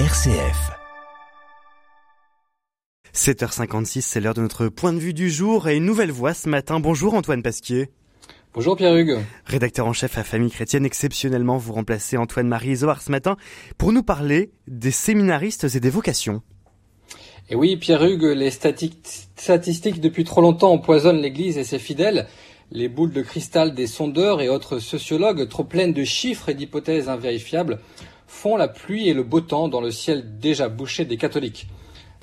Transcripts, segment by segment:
RCF. 7h56, c'est l'heure de notre point de vue du jour et une nouvelle voix ce matin. Bonjour Antoine Pasquier. Bonjour Pierre-Hugues. Rédacteur en chef à Famille Chrétienne, exceptionnellement vous remplacez Antoine-Marie Isoard ce matin pour nous parler des séminaristes et des vocations. Et oui, Pierre-Hugues, les statistiques depuis trop longtemps empoisonnent l'Église et ses fidèles. Les boules de cristal des sondeurs et autres sociologues, trop pleines de chiffres et d'hypothèses invérifiables, font la pluie et le beau temps dans le ciel déjà bouché des catholiques.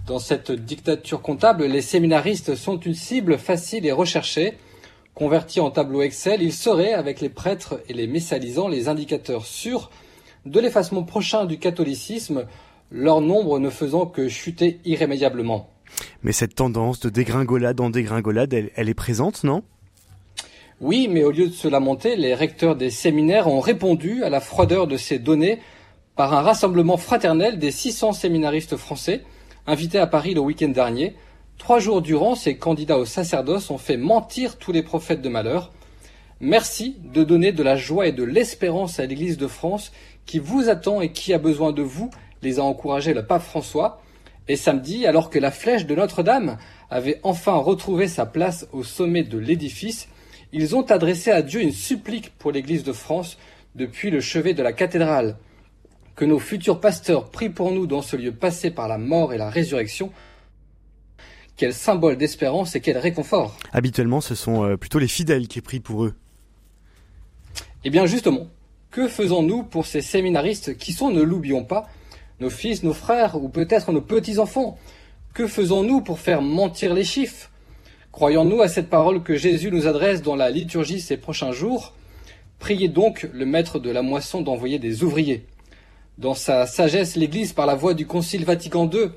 Dans cette dictature comptable, les séminaristes sont une cible facile et recherchée. Convertis en tableau Excel, ils seraient, avec les prêtres et les messalisants, les indicateurs sûrs de l'effacement prochain du catholicisme, leur nombre ne faisant que chuter irrémédiablement. Mais cette tendance de dégringolade en dégringolade, elle, elle est présente, non? Oui, mais au lieu de se lamenter, les recteurs des séminaires ont répondu à la froideur de ces données par un rassemblement fraternel des 600 séminaristes français invités à Paris le week-end dernier. Trois jours durant, ces candidats au sacerdoce ont fait mentir tous les prophètes de malheur. Merci de donner de la joie et de l'espérance à l'Église de France qui vous attend et qui a besoin de vous les a encouragés le pape François. Et samedi, alors que la flèche de Notre-Dame avait enfin retrouvé sa place au sommet de l'édifice, ils ont adressé à Dieu une supplique pour l'Église de France depuis le chevet de la cathédrale. Que nos futurs pasteurs prient pour nous dans ce lieu passé par la mort et la résurrection. Quel symbole d'espérance et quel réconfort. Habituellement, ce sont euh, plutôt les fidèles qui prient pour eux. Eh bien justement, que faisons-nous pour ces séminaristes qui sont, ne l'oublions pas, nos fils, nos frères ou peut-être nos petits-enfants? Que faisons-nous pour faire mentir les chiffres? Croyons-nous à cette parole que Jésus nous adresse dans la liturgie ces prochains jours? Priez donc le maître de la moisson d'envoyer des ouvriers. Dans sa sagesse, l'Église, par la voix du Concile Vatican II,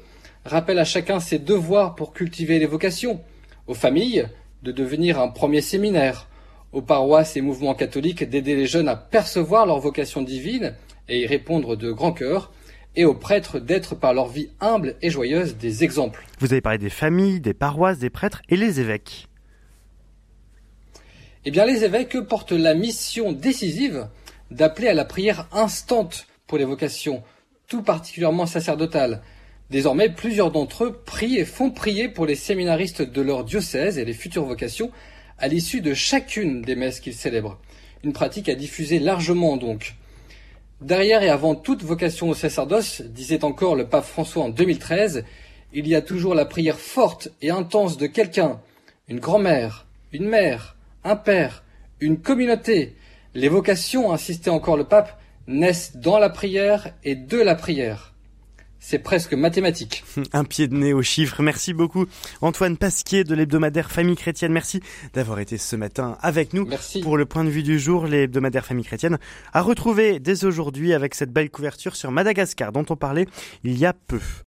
rappelle à chacun ses devoirs pour cultiver les vocations, aux familles de devenir un premier séminaire, aux paroisses et mouvements catholiques d'aider les jeunes à percevoir leur vocation divine et y répondre de grand cœur, et aux prêtres d'être par leur vie humble et joyeuse des exemples. Vous avez parlé des familles, des paroisses, des prêtres et les évêques. Eh bien, les évêques portent la mission décisive d'appeler à la prière instante pour les vocations, tout particulièrement sacerdotales. Désormais, plusieurs d'entre eux prient et font prier pour les séminaristes de leur diocèse et les futures vocations à l'issue de chacune des messes qu'ils célèbrent. Une pratique à diffuser largement donc. Derrière et avant toute vocation au sacerdoce, disait encore le pape François en 2013, il y a toujours la prière forte et intense de quelqu'un, une grand-mère, une mère, un père, une communauté. Les vocations, insistait encore le pape, naissent dans la prière et de la prière. C'est presque mathématique. Un pied de nez aux chiffres. Merci beaucoup Antoine Pasquier de l'hebdomadaire Famille Chrétienne. Merci d'avoir été ce matin avec nous Merci. pour le point de vue du jour. L'hebdomadaire Famille Chrétienne à retrouver dès aujourd'hui avec cette belle couverture sur Madagascar dont on parlait il y a peu.